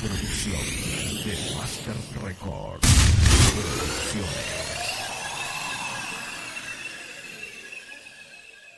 Producción de Master Record.